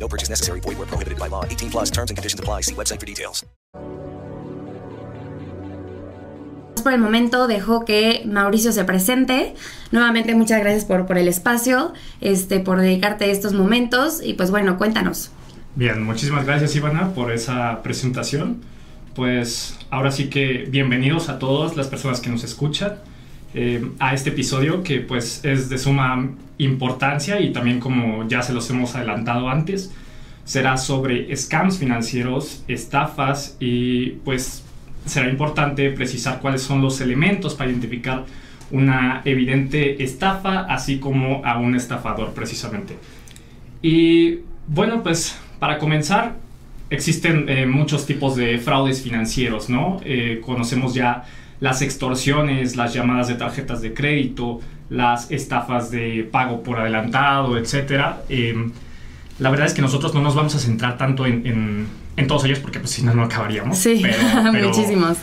No purchase necessary. Void where prohibited by law. 18 plus terms and conditions apply. See website for details. Por el momento dejo que Mauricio se presente. Nuevamente muchas gracias por, por el espacio, este, por dedicarte estos momentos y pues bueno, cuéntanos. Bien, muchísimas gracias Ivana por esa presentación. Pues ahora sí que bienvenidos a todas las personas que nos escuchan eh, a este episodio que pues es de suma importancia y también como ya se los hemos adelantado antes, será sobre scams financieros, estafas y pues será importante precisar cuáles son los elementos para identificar una evidente estafa así como a un estafador precisamente. Y bueno, pues para comenzar, existen eh, muchos tipos de fraudes financieros, ¿no? Eh, conocemos ya las extorsiones, las llamadas de tarjetas de crédito, las estafas de pago por adelantado, etc. Em, la verdad es que nosotros no nos vamos a centrar tanto en, en, todos ellos porque pues si no, no acabaríamos. Sí, muchísimos.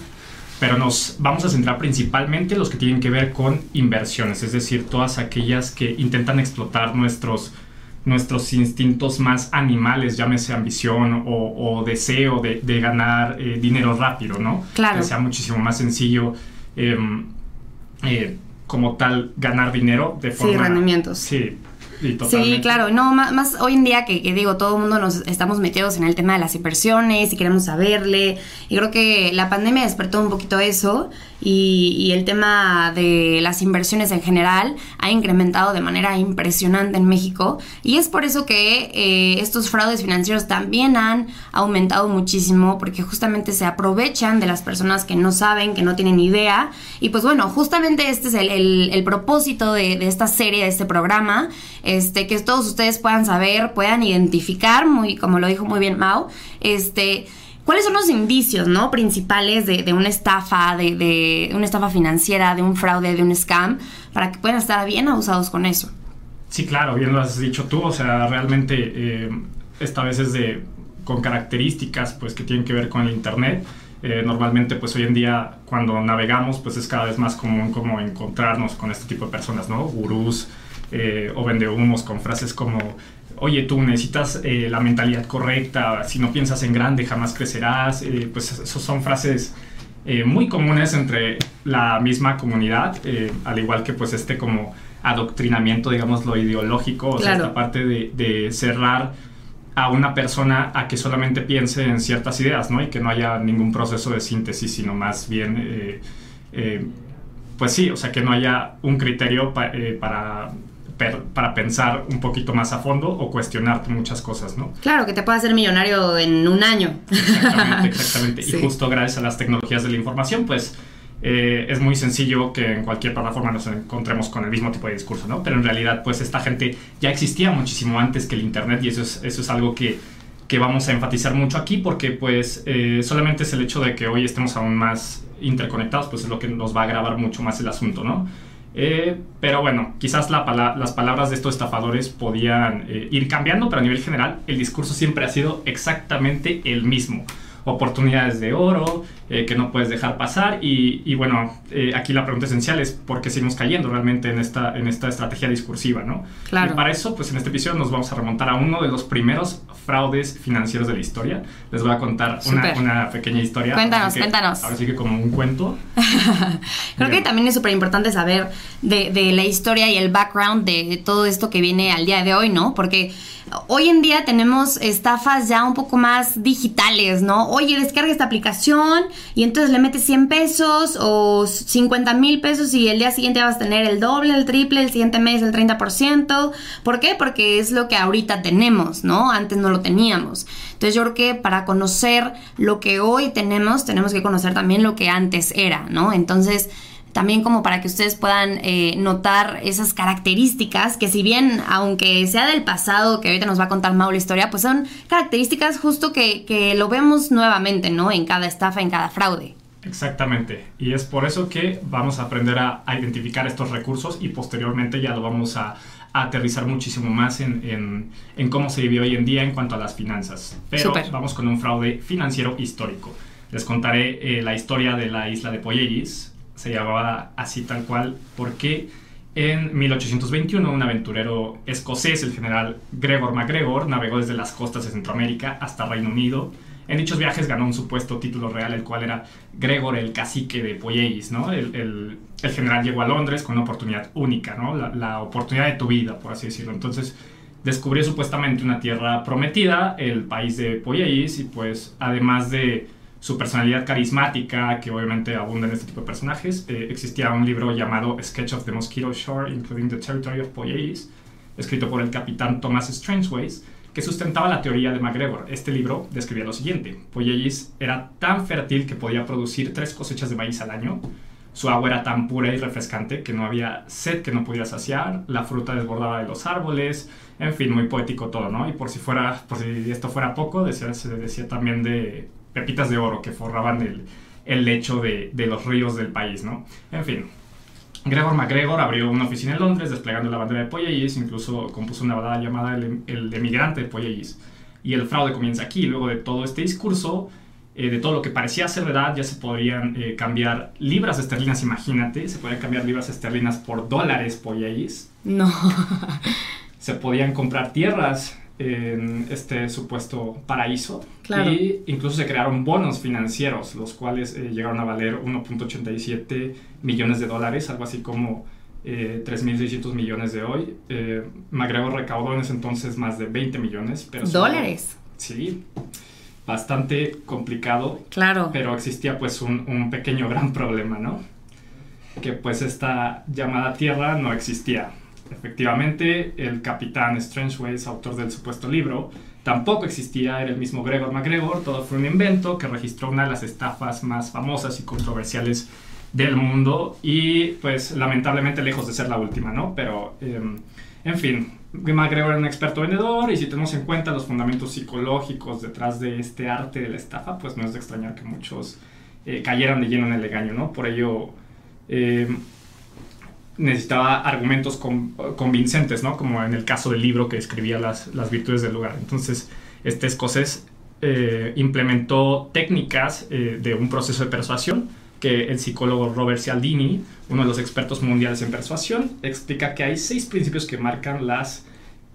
Pero nos vamos a centrar principalmente en los que tienen que ver con inversiones, es decir, todas aquellas que intentan explotar nuestros nuestros instintos más animales, llámese ambición o, deseo de, ganar eh, dinero rápido, ¿no? Claro. Que sea muchísimo más sencillo em, eh, como tal ganar dinero de forma... Sí, rendimientos. Sí, Sí, claro, no, más, hoy en día que, digo, todo el mundo nos estamos metidos en el tema de las inversiones y queremos saberle, y creo que la pandemia despertó un poquito eso y, el tema de las inversiones en general ha incrementado de manera impresionante en México. Y es por eso que eh, estos fraudes financieros también han aumentado muchísimo porque justamente se aprovechan de las personas que no saben, que no tienen idea. Y pues bueno, justamente este es el, propósito de, de esta serie, de este programa este, que todos ustedes puedan saber, puedan identificar, muy, como lo dijo muy bien Mao, este, cuáles son los indicios, ¿no? Principales de, una estafa, de, una estafa financiera, de un fraude, de un scam, para que puedan estar bien abusados con eso. Sí, claro, bien lo has dicho tú, o sea, realmente eh, esta vez es de, con características, pues, que tienen que ver con el Internet. Eh, normalmente pues hoy en día cuando navegamos pues es cada vez más común como encontrarnos con este tipo de personas, ¿no? Gurús, eh, o vende humos con frases como, oye, tú necesitas eh, la mentalidad correcta, si no piensas en grande jamás crecerás, eh, pues esas son frases muy comunes entre la misma comunidad, al igual que pues este como adoctrinamiento, digamos, lo ideológico, o sea, esta parte de, de, cerrar a una persona a que solamente piense en ciertas ideas, ¿no? Y que no haya ningún proceso de síntesis, sino más bien, pues sí, o sea, que no haya un criterio para para pensar un poquito más a fondo o cuestionarte muchas cosas, ¿no? Claro, que te pueda hacer millonario en un año. Exactamente, exactamente. Y justo gracias a las tecnologías de la información, pues eh, es muy sencillo que en cualquier plataforma nos encontremos con el mismo tipo de discurso, ¿no? Pero en realidad, pues esta gente ya existía muchísimo antes que el Internet y eso es, eso es algo que, que vamos a enfatizar mucho aquí porque pues eh, solamente es el hecho de que hoy estemos aún más interconectados, pues es lo que nos va a agravar mucho más el asunto, ¿no? Eh, pero bueno, quizás las palabras de estos estafadores podían eh, ir cambiando, pero a nivel general el discurso siempre ha sido exactamente el mismo oportunidades de oro eh, que no puedes dejar pasar. Y, bueno, aquí la pregunta esencial es por qué seguimos cayendo realmente en esta, en esta estrategia discursiva, ¿no? Claro. Y para eso, pues en este episodio nos vamos a remontar a uno de los primeros fraudes financieros de la historia. Les voy a contar una, pequeña historia. Cuéntanos, cuéntanos. Ahora sí que como un cuento. Creo que también es súper importante saber de, de la historia y el background de todo esto que viene al día de hoy, ¿no? Porque hoy en día tenemos estafas ya un poco más digitales, ¿no? Oye, descarga esta aplicación y entonces le metes 100 pesos o 50 mil pesos y el día siguiente vas a tener el doble, el triple, el siguiente mes el 30%. ¿Por qué? Porque es lo que ahorita tenemos, ¿no? Antes no lo teníamos. Entonces yo creo que para conocer lo que hoy tenemos, tenemos que conocer también lo que antes era, ¿no? Entonces también como para que ustedes puedan eh, notar esas características que si bien, aunque sea del pasado, que ahorita nos va a contar Mau la historia, pues son características justo que, que lo vemos nuevamente, ¿no? En cada estafa, en cada fraude. Exactamente. Y es por eso que vamos a aprender a, identificar estos recursos y posteriormente ya lo vamos a, aterrizar muchísimo más en, cómo se vive hoy en día en cuanto a las finanzas. Pero vamos con un fraude financiero histórico. Les contaré eh, la historia de la isla de Poyeris. Se llamaba así tal cual porque en 1821 un aventurero escocés, el general Gregor MacGregor, navegó desde las costas de Centroamérica hasta Reino Unido en dichos viajes ganó un supuesto título real, el cual era Gregor el cacique de Poyais, ¿no? El, general llegó a Londres con una oportunidad única, ¿no? La, oportunidad de tu vida, por así decirlo. Entonces descubrió supuestamente una tierra prometida, el país de Poyais, y pues además de su personalidad carismática, que obviamente abunda en este tipo de personajes, eh, existía un libro llamado Sketch of the Mosquito Shore, including the Territory of Poyais, escrito por el capitán Thomas Strangeways, que sustentaba la teoría de MacGregor. Este libro describía lo siguiente. Poyellis era tan fértil que podía producir tres cosechas de maíz al año. Su agua era tan pura y refrescante que no había sed que no pudiera saciar. La fruta desbordaba de los árboles. En fin, muy poético todo, ¿no? Y por si, fuera, por si esto fuera poco, decía, se decía también de pepitas de oro que forraban el, lecho de los ríos del país, ¿no? En fin, Gregor MacGregor abrió una oficina en Londres desplegando la bandera de Poyellis, incluso compuso una balada llamada El, el emigrante de Poyellis. Y el fraude comienza aquí. Luego de todo este discurso, eh, de todo lo que parecía ser verdad, ya se podrían eh, cambiar libras esterlinas, imagínate, se podían cambiar libras esterlinas por dólares Poyellis. No. se podían comprar tierras en este supuesto paraíso. Claro. Y incluso se crearon bonos financieros, los cuales eh, llegaron a valer 1.87 millones de dólares, algo así como eh, 3.600 millones de hoy. Eh, recaudó en ese entonces más de 20 millones. Pero ¿Dólares? sí, bastante complicado. Claro. Pero existía pues un, un pequeño gran problema, ¿no? Que pues esta llamada tierra no existía. Efectivamente, el capitán Strangeways, autor del supuesto libro, tampoco existía, era el mismo Gregor MacGregor, todo fue un invento que registró una de las estafas más famosas y controversiales del mundo y pues lamentablemente lejos de ser la última, ¿no? Pero, em, en fin, MacGregor era un experto vendedor y si tenemos en cuenta los fundamentos psicológicos detrás de este arte de la estafa, pues no es de extrañar que muchos eh, cayeran de lleno en el engaño, ¿no? Por ello... Em, necesitaba argumentos convincentes, ¿no? Como en el caso del libro que escribía las, las virtudes del lugar. Entonces, este escocés eh, implementó técnicas eh, de un proceso de persuasión que el psicólogo Robert Cialdini, uno de los expertos mundiales en persuasión, explica que hay seis principios que marcan las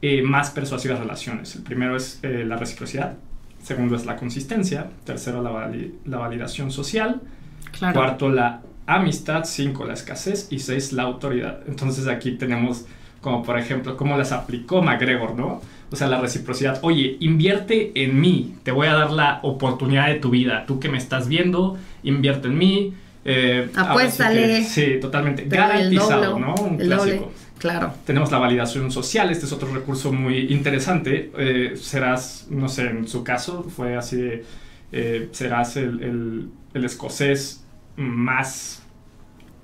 eh, más persuasivas relaciones. El primero es la reciprocidad, segundo es la consistencia, tercero la, la validación social, cuarto la amistad, 5 la escasez y 6 la autoridad. Entonces aquí tenemos como por ejemplo cómo las aplicó MacGregor, ¿no? O sea, la reciprocidad. Oye, invierte en mí, te voy a dar la oportunidad de tu vida. Tú que me estás viendo, invierte en mí. Eh, Apuéstale. Sí, totalmente. Garantizado, ¿no? Un clásico. Claro. Tenemos la validación social, este es otro recurso muy interesante. Eh, serás, no sé, en su caso fue así eh, serás el, el, el escocés más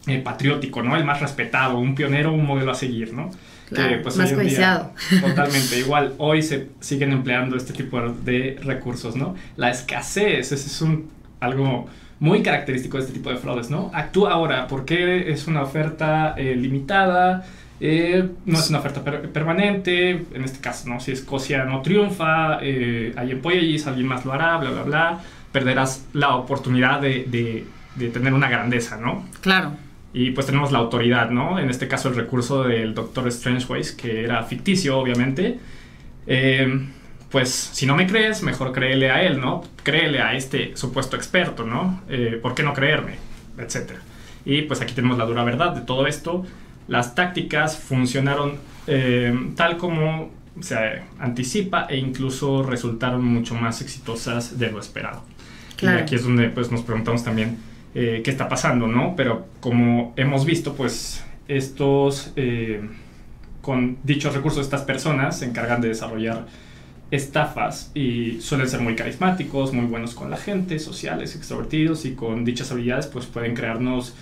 eh, patriótico, ¿no? El más respetado, un pionero, un modelo a seguir, ¿no? que, pues, más codiciado. Totalmente. Igual, hoy se siguen empleando este tipo de recursos, ¿no? La escasez, ese es un, algo muy característico de este tipo de fraudes, ¿no? Actúa ahora, porque es una oferta eh, limitada? Eh, no es una oferta permanente, en este caso, ¿no? Si Escocia no triunfa, hay en alguien más lo hará, bla, bla, bla, perderás la oportunidad de de tener una grandeza, ¿no? Claro. Y pues tenemos la autoridad, ¿no? En este caso el recurso del Doctor Strangeways, que era ficticio, obviamente. Eh, pues si no me crees, mejor créele a él, ¿no? Créele a este supuesto experto, ¿no? Eh, ¿Por qué no creerme? Etcétera. Y pues aquí tenemos la dura verdad de todo esto. Las tácticas funcionaron eh, tal como se anticipa e incluso resultaron mucho más exitosas de lo esperado. Claro. Y aquí es donde pues nos preguntamos también eh, qué está pasando, ¿no? Pero como hemos visto, pues estos, eh, con dichos recursos, estas personas se encargan de desarrollar estafas y suelen ser muy carismáticos, muy buenos con la gente, sociales, extrovertidos y con dichas habilidades pues pueden crearnos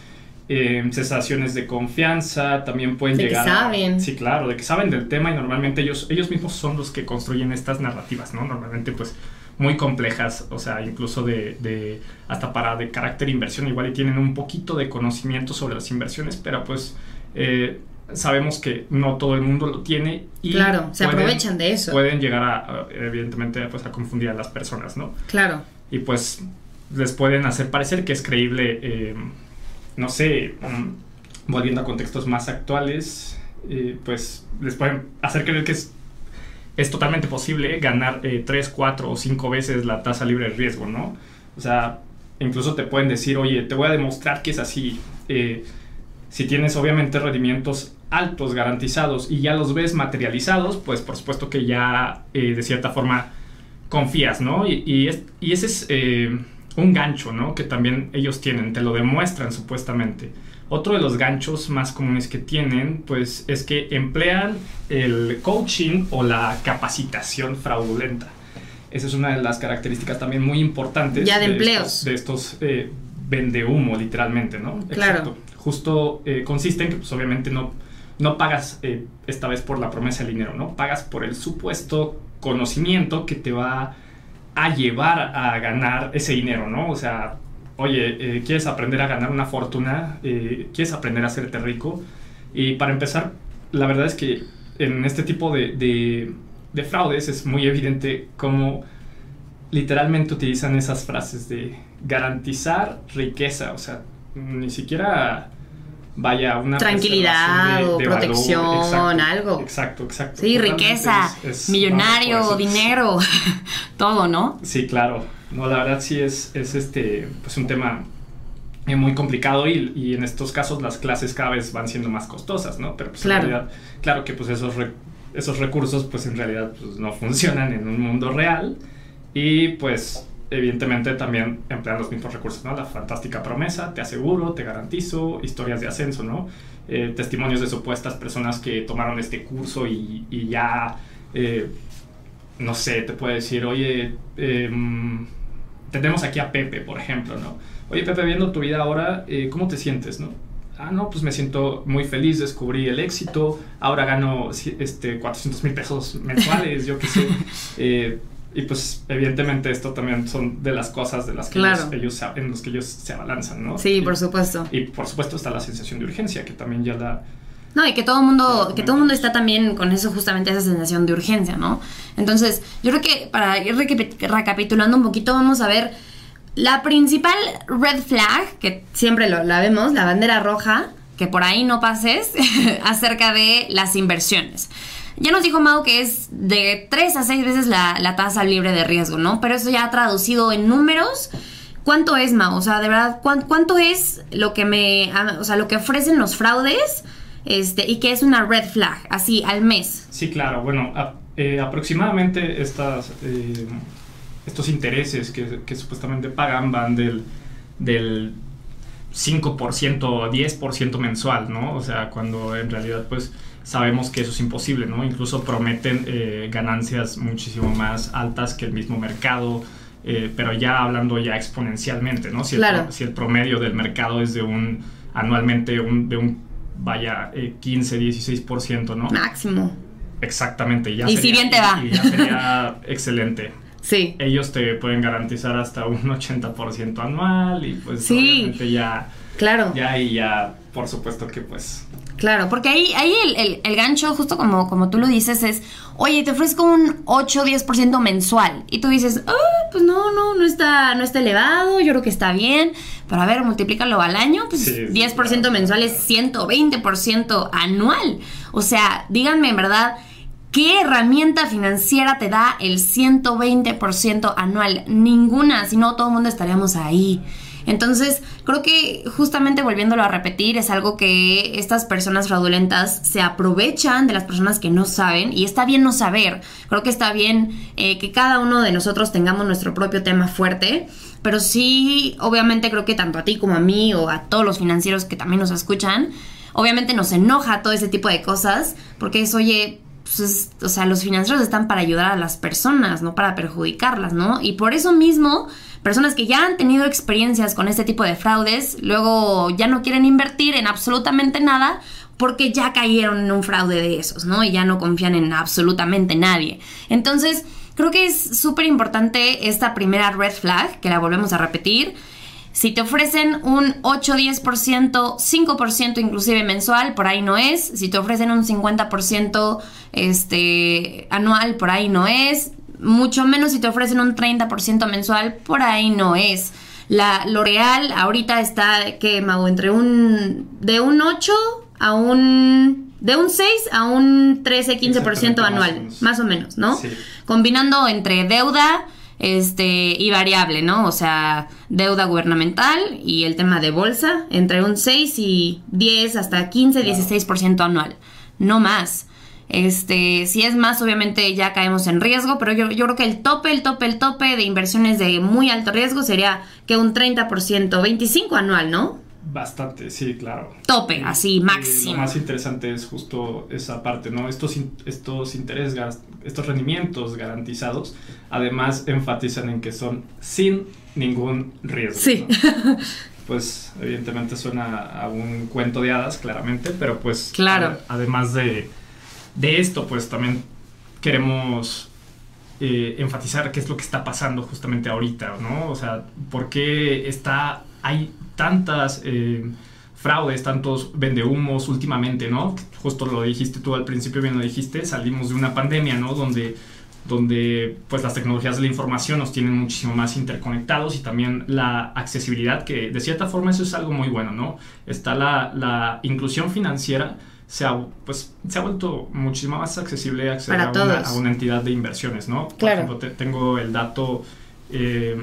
eh, sensaciones de confianza, también pueden De que llegar a- saben. sí, claro, de que saben del tema y normalmente ellos, ellos mismos son los que construyen estas narrativas, ¿no? Normalmente pues muy complejas, o sea, incluso de, de hasta para de carácter inversión, igual y tienen un poquito de conocimiento sobre las inversiones, pero pues eh, sabemos que no todo el mundo lo tiene y Claro, se pueden- aprovechan de eso. Pueden llegar a, evidentemente, pues a confundir a las personas, ¿no? Claro. y pues les pueden hacer parecer que es creíble, eh, no sé, um, volviendo a contextos más actuales, eh, pues les pueden hacer creer que es, es totalmente posible ganar eh, 3, 4 o 5 veces la tasa libre de riesgo, ¿no? O sea, incluso te pueden decir, oye, te voy a demostrar que es así. eh, si tienes obviamente rendimientos altos garantizados y ya los ves materializados, pues por supuesto que ya eh, de cierta forma confías, ¿no? Y, es- y ese es eh, un gancho, ¿no? Que también ellos tienen, te lo demuestran supuestamente. Otro de los ganchos más comunes que tienen, pues, es que emplean el coaching o la capacitación fraudulenta. Esa es una de las características también muy importantes Ya de estos- empleos. de estos eh, vende humo, literalmente, ¿no? Claro. Justo eh, consiste en que, pues, obviamente no, no pagas eh, esta vez por la promesa del dinero, ¿no? Pagas por el supuesto conocimiento que te va a llevar a ganar ese dinero, ¿no? O sea, oye, eh, ¿quieres aprender a ganar una fortuna? Eh, ¿Quieres aprender a hacerte rico? Y para empezar, la verdad es que en este tipo de, de- de fraudes es muy evidente cómo literalmente utilizan esas frases de garantizar riqueza, o sea, ni siquiera vaya una Tranquilidad o protección, Exacto, algo. Exacto, exacto. Sí, riqueza, es- es- millonario, dinero, todo, ¿no? Sí, claro. No, la verdad sí es, es este, pues un tema eh, muy complicado y, y en estos casos las clases cada vez van siendo más costosas, ¿no? Pero pues Claro. en realidad, claro que pues esos, re- esos recursos pues en realidad pues, no funcionan en un mundo real y pues evidentemente también emplean los mismos recursos, ¿no? La fantástica promesa, te aseguro, te garantizo, historias de ascenso, ¿no? Eh, testimonios de supuestas personas que tomaron este curso y, y ya, eh, no sé, te puede decir, oye, em, tenemos aquí a Pepe, por ejemplo, ¿no? Oye, Pepe, viendo tu vida ahora, eh, ¿cómo te sientes, no? Ah, no, pues me siento muy feliz, descubrí el éxito, ahora gano este, 400 mil pesos mensuales, yo qué sé. Eh, y pues evidentemente esto también son de las cosas de las que Claro. ellos, en los que ellos se abalanzan, ¿no? Sí, Y- por supuesto. Y por supuesto está la sensación de urgencia, que también ya la... No, y que todo el mundo, que todo mundo está también con eso, justamente esa sensación de urgencia, ¿no? Entonces, yo creo que para ir recapi- recapitulando un poquito, vamos a ver la principal red flag, que siempre lo, la vemos, la bandera roja, que por ahí no pases, acerca de las inversiones. Ya nos dijo Mau que es de 3 a 6 veces la, la tasa libre de riesgo, ¿no? Pero eso ya traducido en números, ¿cuánto es, Mau? O sea, de verdad, ¿cuán- ¿cuánto es lo que me, o sea, lo que ofrecen los fraudes? Este, y que es una red flag, así, al mes. Sí, claro. Bueno, a- eh, aproximadamente estas, eh, estos intereses que, que supuestamente pagan van del, del 5% o 10% mensual, ¿no? O sea, cuando en realidad pues sabemos que eso es imposible, ¿no? Incluso prometen eh, ganancias muchísimo más altas que el mismo mercado, eh, pero ya hablando ya exponencialmente, ¿no? Si el, Claro. si el promedio del mercado es de un, anualmente, un, de un, vaya, eh, 15, 16%, ¿no? Máximo. Exactamente. Ya Y si bien te va. Y ya sería excelente. Sí. Ellos te pueden garantizar hasta un 80% anual y pues Sí. obviamente ya, Claro. ya y ya, por supuesto que pues... Claro, porque ahí, ahí el, el- el gancho, justo como, como tú lo dices, es, oye, te ofrezco un 8-10% mensual. Y tú dices, ah, pues no, no, no está, no está elevado, yo creo que está bien. Pero a ver, multiplícalo al año, pues Sí, 10% claro. mensual es 120% anual. O sea, díganme en verdad, ¿qué herramienta financiera te da el 120% anual? Ninguna, si no todo el mundo estaríamos ahí. Entonces, creo que justamente volviéndolo a repetir, es algo que estas personas fraudulentas se aprovechan de las personas que no saben y está bien no saber. Creo que está bien eh, que cada uno de nosotros tengamos nuestro propio tema fuerte, pero sí, obviamente creo que tanto a ti como a mí o a todos los financieros que también nos escuchan, obviamente nos enoja todo ese tipo de cosas porque es, oye, pues es- o sea, los financieros están para ayudar a las personas, no para perjudicarlas, ¿no? Y por eso mismo personas que ya han tenido experiencias con este tipo de fraudes, luego ya no quieren invertir en absolutamente nada porque ya cayeron en un fraude de esos, ¿no? Y ya no confían en absolutamente nadie. Entonces, creo que es súper importante esta primera red flag, que la volvemos a repetir. Si te ofrecen un 8, 10%, 5% inclusive mensual, por ahí no es. Si te ofrecen un 50% este, anual, por ahí no es. Mucho menos si te ofrecen un 30% mensual, por ahí no es. La L'Oreal ahorita está, ¿qué? Entre un... de un 8 a un... de un 6 a un 13, 15% anual, más o menos, ¿no? Sí. Combinando entre deuda este y variable, ¿no? O sea, deuda gubernamental y el tema de bolsa, entre un 6 y 10 hasta 15, 16% anual, no más. Este, si es más, obviamente ya caemos en riesgo, pero yo, yo creo que el tope, el tope, el tope de inversiones de muy alto riesgo sería que un 30%, 25 anual, ¿no? Bastante, sí, claro. Tope, así, Y máximo. Lo más interesante es justo esa parte, ¿no? Estos, estos intereses, estos rendimientos garantizados, además enfatizan en que son sin ningún riesgo. Sí. ¿no? Pues evidentemente suena a un cuento de hadas, claramente, pero pues Claro. a- además de, de esto, pues también queremos eh, enfatizar qué es lo que está pasando justamente ahorita, ¿no? O sea, por qué está, hay tantas eh, fraudes, tantos vendehumos últimamente, ¿no? Justo lo dijiste tú al principio, bien lo dijiste, salimos de una pandemia, ¿no? Donde, donde pues las tecnologías de la información nos tienen muchísimo más interconectados y también la accesibilidad, que de cierta forma eso es algo muy bueno, ¿no? Está la, la inclusión financiera se ha, pues, se ha vuelto muchísimo más accesible acceder a una, todos. a una entidad de inversiones, ¿no? Por ejemplo, te- tengo el dato eh,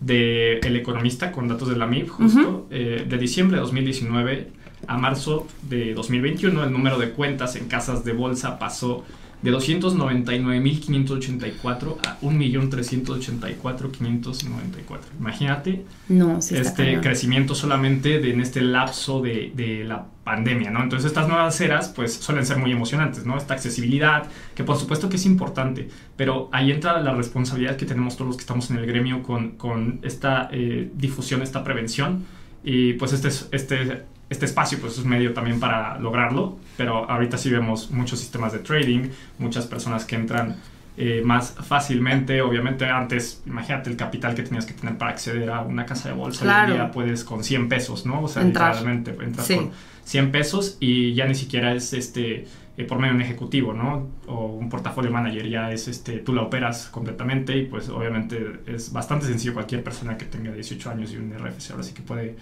de El Economista con datos de la MIP, justo, eh, de diciembre de 2019 a marzo de 2021, el número de cuentas en casas de bolsa pasó de 299.584 a 1.384.594. Imagínate No, sí este cañón. crecimiento solamente de, en este lapso de, de la pandemia, ¿no? Entonces estas nuevas eras pues suelen ser muy emocionantes, ¿no? Esta accesibilidad, que por supuesto que es importante, pero ahí entra la responsabilidad que tenemos todos los que estamos en el gremio con, con esta eh, difusión, esta prevención, y pues este, es- este, este espacio pues es medio también para lograrlo, pero ahorita sí vemos muchos sistemas de trading, muchas personas que entran eh, más fácilmente. Obviamente antes, imagínate el capital que tenías que tener para acceder a una casa de bolsa. Hoy en Claro. día puedes con 100 pesos, ¿no? O sea, Entrar. literalmente entras Sí. con 100 pesos y ya ni siquiera es este eh, por medio de un ejecutivo, ¿no? O un portafolio manager, ya es este, tú la operas completamente y pues obviamente es bastante sencillo cualquier persona que tenga 18 años y un RFC, ahora sí que puede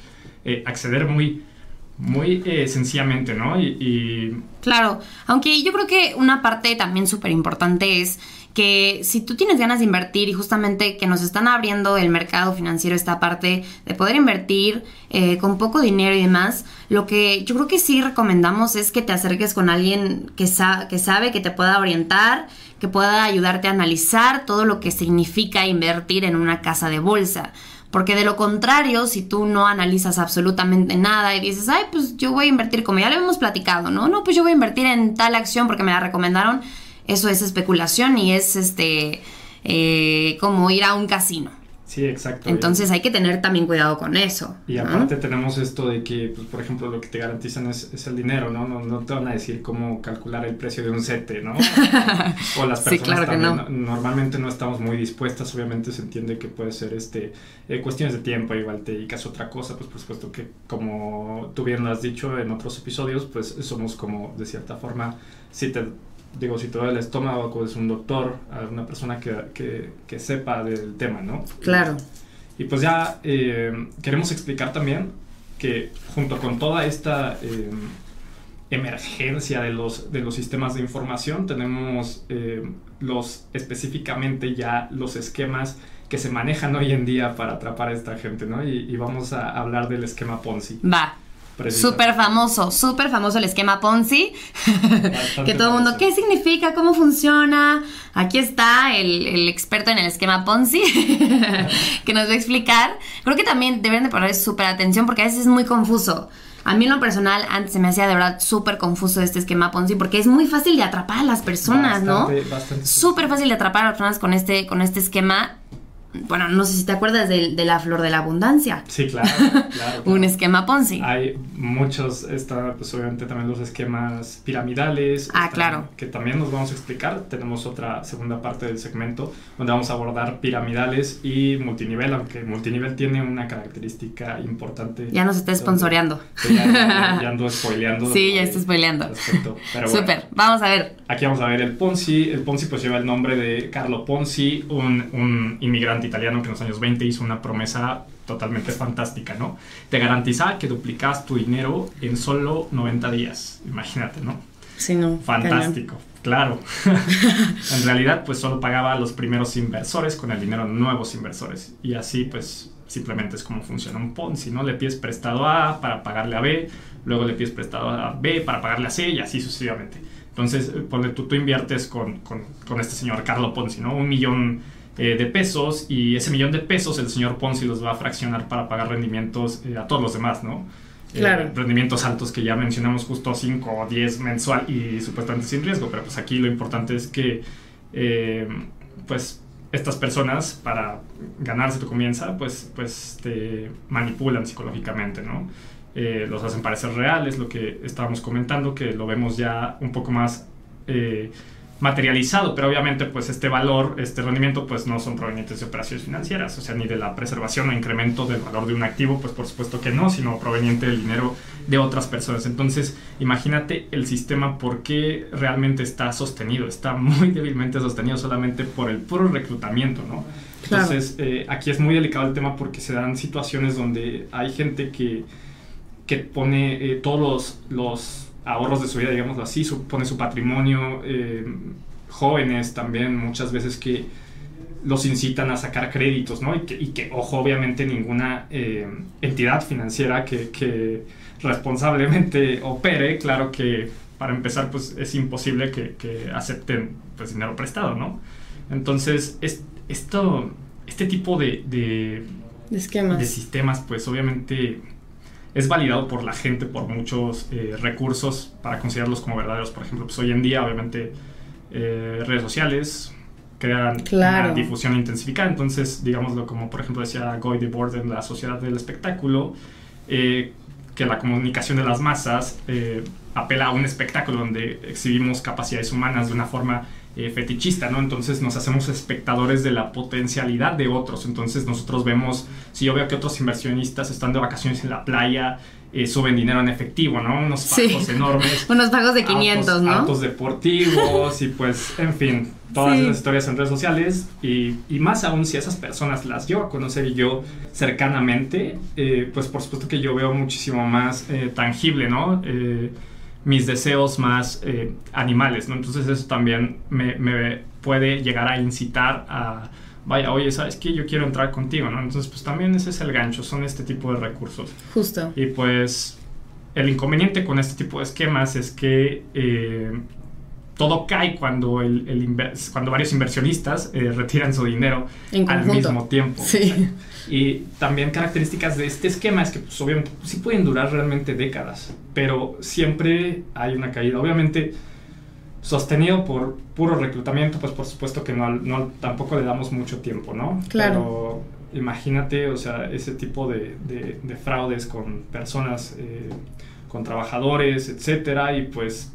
eh, acceder muy, muy eh, sencillamente, ¿no? Y, y Claro, aunque yo creo que una parte también súper importante es que si tú tienes ganas de invertir y justamente que nos están abriendo el mercado financiero esta parte de poder invertir eh, con poco dinero y demás, lo que yo creo que sí recomendamos es que te acerques con alguien que, sa- que sabe, que te pueda orientar, que pueda ayudarte a analizar todo lo que significa invertir en una casa de bolsa. Porque de lo contrario, si tú no analizas absolutamente nada y dices, ay, pues yo voy a invertir, como ya lo hemos platicado, ¿no? No, pues yo voy a invertir en tal acción porque me la recomendaron, eso es especulación y es este eh, como ir a un casino. Sí, exacto. Entonces hay que tener también cuidado con eso. Y ¿no? aparte tenemos esto de que, pues, por ejemplo, lo que te garantizan es, es el dinero, ¿no? ¿no? No te van a decir cómo calcular el precio de un sete, ¿no? O las Sí, personas claro también no- normalmente no estamos muy dispuestas, obviamente se entiende que puede ser este eh, cuestiones de tiempo, igual te dedicas a otra cosa, pues por supuesto que como tú bien lo has dicho en otros episodios, pues somos como de cierta forma, si te digo, si te duele el estómago, acudes a un doctor, a una persona que, que, que sepa del tema, ¿no? Claro. Y pues ya eh, queremos explicar también que junto con toda esta eh, emergencia de los, de los sistemas de información, tenemos eh, los específicamente ya los esquemas que se manejan hoy en día para atrapar a esta gente, ¿no? Y, y vamos a hablar del esquema Ponzi. Va. Súper famoso, súper famoso el esquema Ponzi. Que todo el mundo. ¿qué significa? ¿Cómo funciona? Aquí está el, el experto en el esquema Ponzi que nos va a explicar. Creo que también deben de poner súper atención porque a veces es muy confuso. A mí en lo personal antes se me hacía de verdad súper confuso este esquema Ponzi porque es muy fácil de atrapar a las personas, Bastante- ¿no? bastante Súper fácil de atrapar a las personas con este, con este esquema. Bueno, no sé si te acuerdas de, de la flor de la abundancia. Sí, claro. claro, Un esquema Ponzi. Hay muchos, está pues obviamente también los esquemas piramidales. Ah, claro. Que también nos vamos a explicar. Tenemos otra segunda parte del segmento donde vamos a abordar piramidales y multinivel, aunque multinivel tiene una característica importante. Ya nos está sponsoreando. Ya, ya- ya ando spoileando. Sí, ya está spoileando. al respecto. Pero bueno. Súper, vamos a ver. Aquí vamos a ver el Ponzi. El Ponzi pues lleva el nombre de Carlo Ponzi, un, un inmigrante italiano que en los años 20 hizo una promesa totalmente fantástica, ¿no? Te garantizaba que duplicas tu dinero en solo 90 días. Imagínate, ¿no? Sí, no. Fantástico, claro. en realidad pues solo pagaba a los primeros inversores con el dinero de nuevos inversores. Y así pues simplemente es como funciona un Ponzi, ¿no? Le pides prestado a A para pagarle a B, luego le pides prestado a B para pagarle a C y así sucesivamente. Entonces, eh, ponle tú, tú inviertes con, con, con este señor Carlo Ponzi, ¿no? Un millón eh, de pesos y ese millón de pesos el señor Ponzi los va a fraccionar para pagar rendimientos eh, a todos los demás, ¿no? Eh, Claro. rendimientos altos que ya mencionamos justo 5 o 10 mensual y supuestamente sin riesgo, pero pues aquí lo importante es que pues estas personas para ganarse tu comienza pues, pues te manipulan psicológicamente, ¿no? Eh, los hacen parecer reales, lo que estábamos comentando, que lo vemos ya un poco más eh, materializado, pero obviamente pues este valor, este rendimiento pues no son provenientes de operaciones financieras, o sea, ni de la preservación o incremento del valor de un activo, pues por supuesto que no, sino proveniente del dinero de otras personas. Entonces, imagínate el sistema por qué realmente está sostenido, está muy débilmente sostenido solamente por el puro reclutamiento, ¿no? Claro. Entonces, eh, aquí es muy delicado el tema porque se dan situaciones donde hay gente que, que pone eh, todos los, los ahorros de su vida, digámoslo así, su- pone su patrimonio, eh, jóvenes también muchas veces que los incitan a sacar créditos, ¿no? Y que, y que, ojo, obviamente ninguna eh, entidad financiera que, que responsablemente opere, claro que para empezar, pues es imposible que, que acepten pues, dinero prestado, ¿no? Entonces, es, esto, este tipo de, de, De esquemas. de sistemas, pues obviamente es validado por la gente por muchos eh, recursos para considerarlos como verdaderos. Por ejemplo, pues hoy en día, obviamente, eh, redes sociales crean Claro. una difusión intensificada. Entonces, digámoslo como, por ejemplo, decía Goy de Board en la sociedad del espectáculo, eh, que la comunicación de las masas apela a un espectáculo donde exhibimos capacidades humanas de una forma eh, fetichista, ¿no? Entonces nos hacemos espectadores de la potencialidad de otros. Entonces nosotros vemos, si yo veo que otros inversionistas están de vacaciones en la playa, eh, suben dinero en efectivo, ¿no? Unos Sí. pagos enormes. Unos pagos de 500, autos, ¿no? Autos deportivos y pues, en fin, todas Sí. esas historias en redes sociales y, y más aún si esas personas las llevo a conocer yo cercanamente, eh, pues por supuesto que yo veo muchísimo más eh, tangible, ¿no? Mis deseos más eh, animales, ¿no? Entonces eso también me, me puede llegar a incitar a, vaya, oye, ¿sabes qué? Yo quiero entrar contigo, ¿no? Entonces pues también ese es el gancho, son este tipo de recursos. Justo. Y pues el inconveniente con este tipo de esquemas es que eh, todo cae cuando, el, el inver- cuando varios inversionistas eh, retiran su dinero al mismo tiempo. Sí. Y también características de este esquema es que pues, obviamente sí pueden durar realmente décadas, pero siempre hay una caída. Obviamente sostenido por puro reclutamiento, pues por supuesto que no, no tampoco le damos mucho tiempo, ¿no? Claro. Pero imagínate, o sea, ese tipo de, de- de fraudes con personas, eh, con trabajadores, etcétera, y pues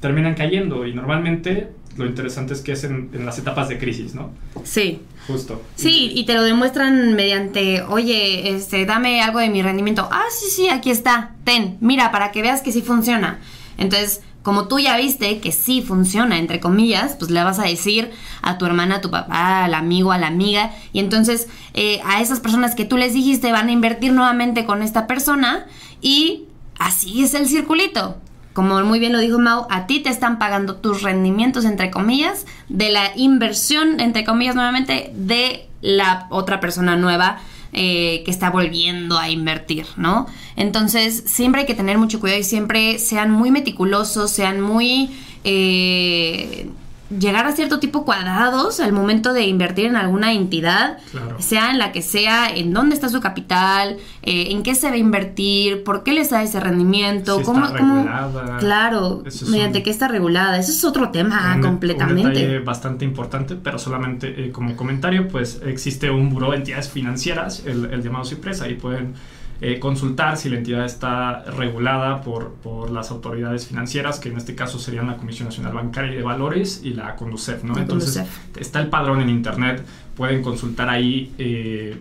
terminan cayendo. Y normalmente lo interesante es que es en, en las etapas de crisis, ¿no? Sí. Justo. Sí, y te lo demuestran mediante, oye, este, dame algo de mi rendimiento. Ah, sí, sí, aquí está. Ten, mira, para que veas que sí funciona. Entonces, como tú ya viste que sí funciona, entre comillas, pues le vas a decir a tu hermana, a tu papá, al amigo, a la amiga. Y entonces, eh, a esas personas que tú les dijiste van a invertir nuevamente con esta persona. Y así es el circulito. Como muy bien lo dijo Mau, a ti te están pagando tus rendimientos, entre comillas, de la inversión, entre comillas, nuevamente, de la otra persona nueva eh, que está volviendo a invertir, ¿no? Entonces, siempre hay que tener mucho cuidado y siempre sean muy meticulosos, sean muy... eh, llegar a cierto tipo cuadrados al momento de invertir en alguna entidad, Claro. sea en la que sea, en dónde está su capital, eh, en qué se va a invertir, por qué les da ese rendimiento, Si está cómo, cómo- regulada. claro, es mediante un- qué está regulada, eso es otro tema un, completamente. Un detalle bastante importante, pero solamente eh, como comentario, pues existe un buró de entidades financieras, el, el llamado CIPRES, ahí pueden eh, consultar si la entidad está regulada por, por las autoridades financieras, que en este caso serían la Comisión Nacional Bancaria y de Valores y la CONDUCEF, ¿no? La Entonces CONDUCEF. está el padrón en internet, pueden consultar ahí, eh,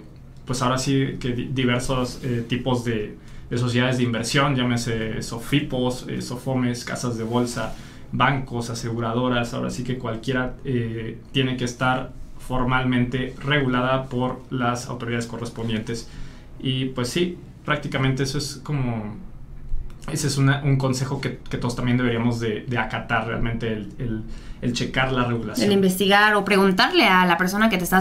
pues ahora sí que di- diversos eh, tipos de, de sociedades de inversión, llámese Sofipos, Sofomes, casas de bolsa, bancos, aseguradoras, ahora sí que cualquiera tiene que estar formalmente regulada por las autoridades correspondientes. Y pues sí, prácticamente eso es como... Ese es una- un consejo que, que todos también deberíamos de, de acatar realmente, el, el- el checar la regulación. El investigar o preguntarle a la persona que te está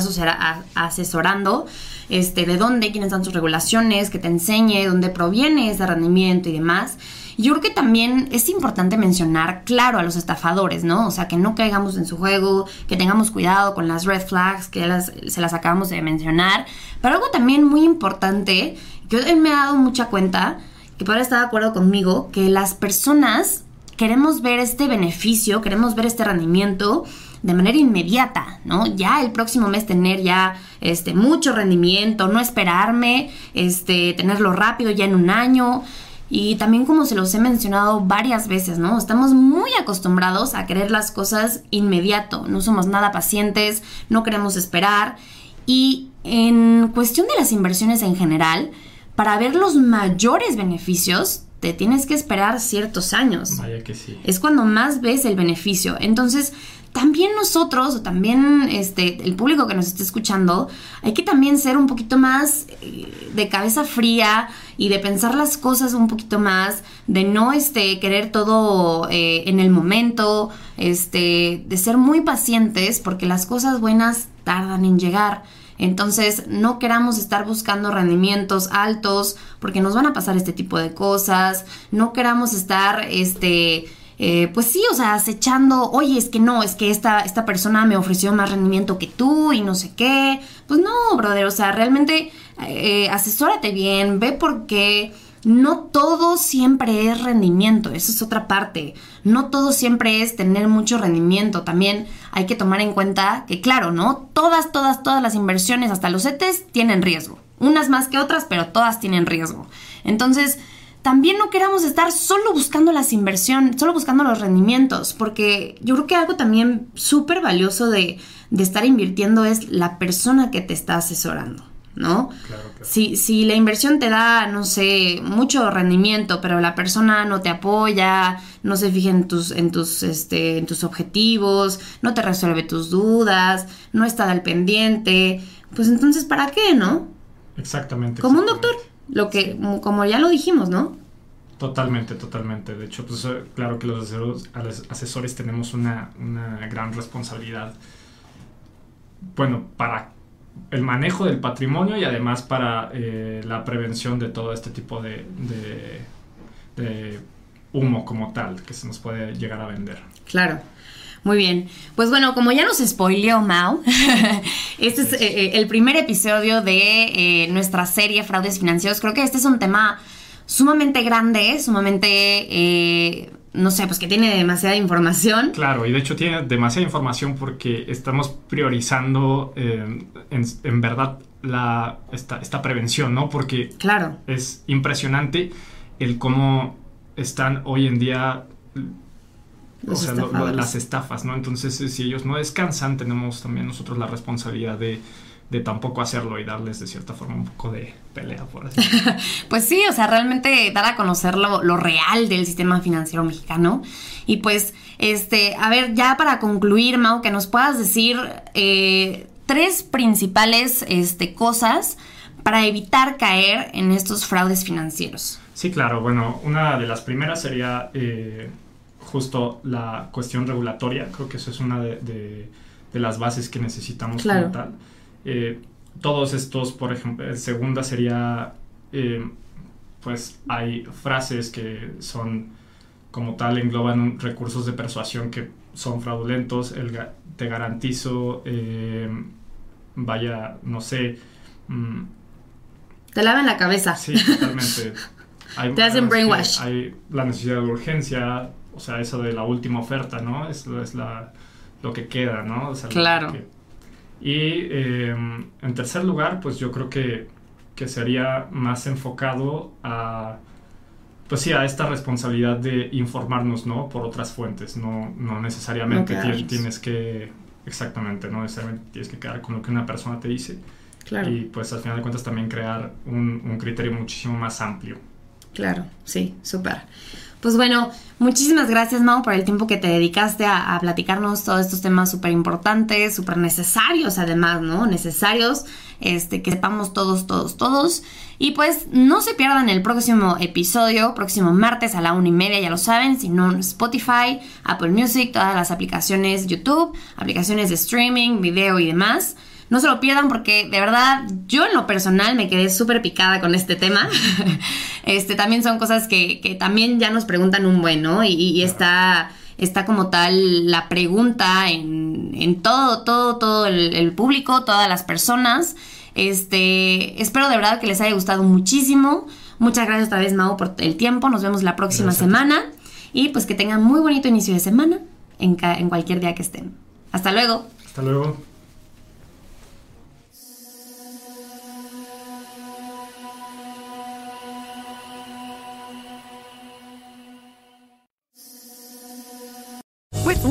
asesorando este, de dónde, quiénes son sus regulaciones, que te enseñe dónde proviene ese rendimiento y demás. Yo creo que también es importante mencionar, claro, a los estafadores, ¿no? O sea, que no caigamos en su juego, que tengamos cuidado con las red flags, que se las acabamos de mencionar. Pero algo también muy importante, que hoy me he dado mucha cuenta, que podrá estar de acuerdo conmigo, que las personas queremos ver este beneficio, queremos ver este rendimiento de manera inmediata, ¿no? Ya el próximo mes tener ya este mucho rendimiento, no esperarme, este tenerlo rápido ya en un año. Y también como se los he mencionado varias veces, ¿no? Estamos muy acostumbrados a querer las cosas inmediato, no somos nada pacientes, no queremos esperar. Y en cuestión de las inversiones en general, para ver los mayores beneficios, te tienes que esperar ciertos años. Vaya que sí. Es cuando más ves el beneficio. Entonces, también nosotros, o también este, el público que nos esté escuchando, hay que también ser un poquito más eh, de cabeza fría y de pensar las cosas un poquito más, de no este, querer todo eh, en el momento, este, de ser muy pacientes, porque las cosas buenas tardan en llegar. Entonces, no queramos estar buscando rendimientos altos porque nos van a pasar este tipo de cosas. No queramos estar, este, eh, pues sí, o sea, acechando, oye, es que no, es que esta, esta persona me ofreció más rendimiento que tú y no sé qué. Pues no, brother, o sea, realmente eh, asesórate bien, ve por qué. No todo siempre es rendimiento, eso es otra parte. No todo siempre es tener mucho rendimiento. También hay que tomar en cuenta que, claro, ¿no? Todas, todas, todas las inversiones, hasta los CETES, tienen riesgo. Unas más que otras, pero todas tienen riesgo. Entonces, también no queramos estar solo buscando las inversiones, solo buscando los rendimientos, porque yo creo que algo también súper valioso de, de estar invirtiendo es la persona que te está asesorando. ¿no? Claro, claro. Si, si la inversión te da, no sé, mucho rendimiento, pero la persona no te apoya, no se fija en tus, en tus, este, en tus objetivos, no te resuelve tus dudas, no está al pendiente, pues entonces, ¿para qué, no? Exactamente. Como un doctor, lo que, como ya lo dijimos, ¿no? Totalmente, totalmente. De hecho, pues eh, claro que los asesores, asesores tenemos una, una gran responsabilidad. Bueno, para el manejo del patrimonio y además para eh, la prevención de todo este tipo de, de, de humo como tal que se nos puede llegar a vender. Claro. Muy bien. Pues bueno, como ya nos spoileó Mao, este es eh, eh, el primer episodio de eh, nuestra serie Fraudes Financieros. Creo que este es un tema sumamente grande, sumamente, eh, no sé, pues que tiene demasiada información. Claro, y de hecho tiene demasiada información porque estamos priorizando eh, en, en verdad la, esta, esta prevención, ¿no? Porque Claro. es impresionante el cómo están hoy en día o sea, lo- lo- estafadores. las estafas, ¿no? Entonces, eh, si ellos no descansan, tenemos también nosotros la responsabilidad de, de tampoco hacerlo y darles de cierta forma un poco de pelea, por así. Pues sí, o sea, realmente dar a conocer lo, lo real del sistema financiero mexicano. Y pues, este, a ver, ya para concluir, Mau, que nos puedas decir eh, tres principales este, cosas para evitar caer en estos fraudes financieros. Sí, claro. Bueno, una de las primeras sería eh, justo la cuestión regulatoria. Creo que eso es una de, de- de las bases que necesitamos Claro. como tal. Eh, todos estos, por ejemplo, eh, segunda sería, eh, pues hay frases que son como tal engloban recursos de persuasión que son fraudulentos, el, te garantizo, eh, vaya, no sé... Mm, te lavan la cabeza. Sí, totalmente. te hacen brainwash. Hay la necesidad de urgencia, o sea, eso de la última oferta, ¿no? Es, es la, lo que queda, ¿no? claro. y eh, en tercer lugar, pues yo creo que, que sería más enfocado a pues sí, a esta responsabilidad de informarnos, ¿no? Por otras fuentes, no, no necesariamente tienes, que, exactamente, no necesariamente tienes que quedar con lo que una persona te dice. Claro. Y pues al final de cuentas también crear un, un criterio muchísimo más amplio. Claro, sí, súper. Pues bueno, muchísimas gracias Mau por el tiempo que te dedicaste a, platicarnos todos estos temas súper importantes, súper necesarios además, ¿no? Necesarios, este, que sepamos todos, todos, todos. Y pues no se pierdan el próximo episodio, próximo martes a la una y media, ya lo saben, si no Spotify, Apple Music, todas las aplicaciones YouTube, aplicaciones de streaming, video y demás. No se lo pierdan porque de verdad yo en lo personal me quedé súper picada con este tema. este también son cosas que, también ya nos preguntan un buen, ¿no? Y, está, está como tal la pregunta en, todo, todo, todo el, público, todas las personas. Este, espero de verdad que les haya gustado muchísimo. Muchas gracias otra vez, Mao, por el tiempo. Nos vemos la próxima semana. Y pues que tengan muy bonito inicio de semana en, en cualquier día que estén. Hasta luego. Hasta luego.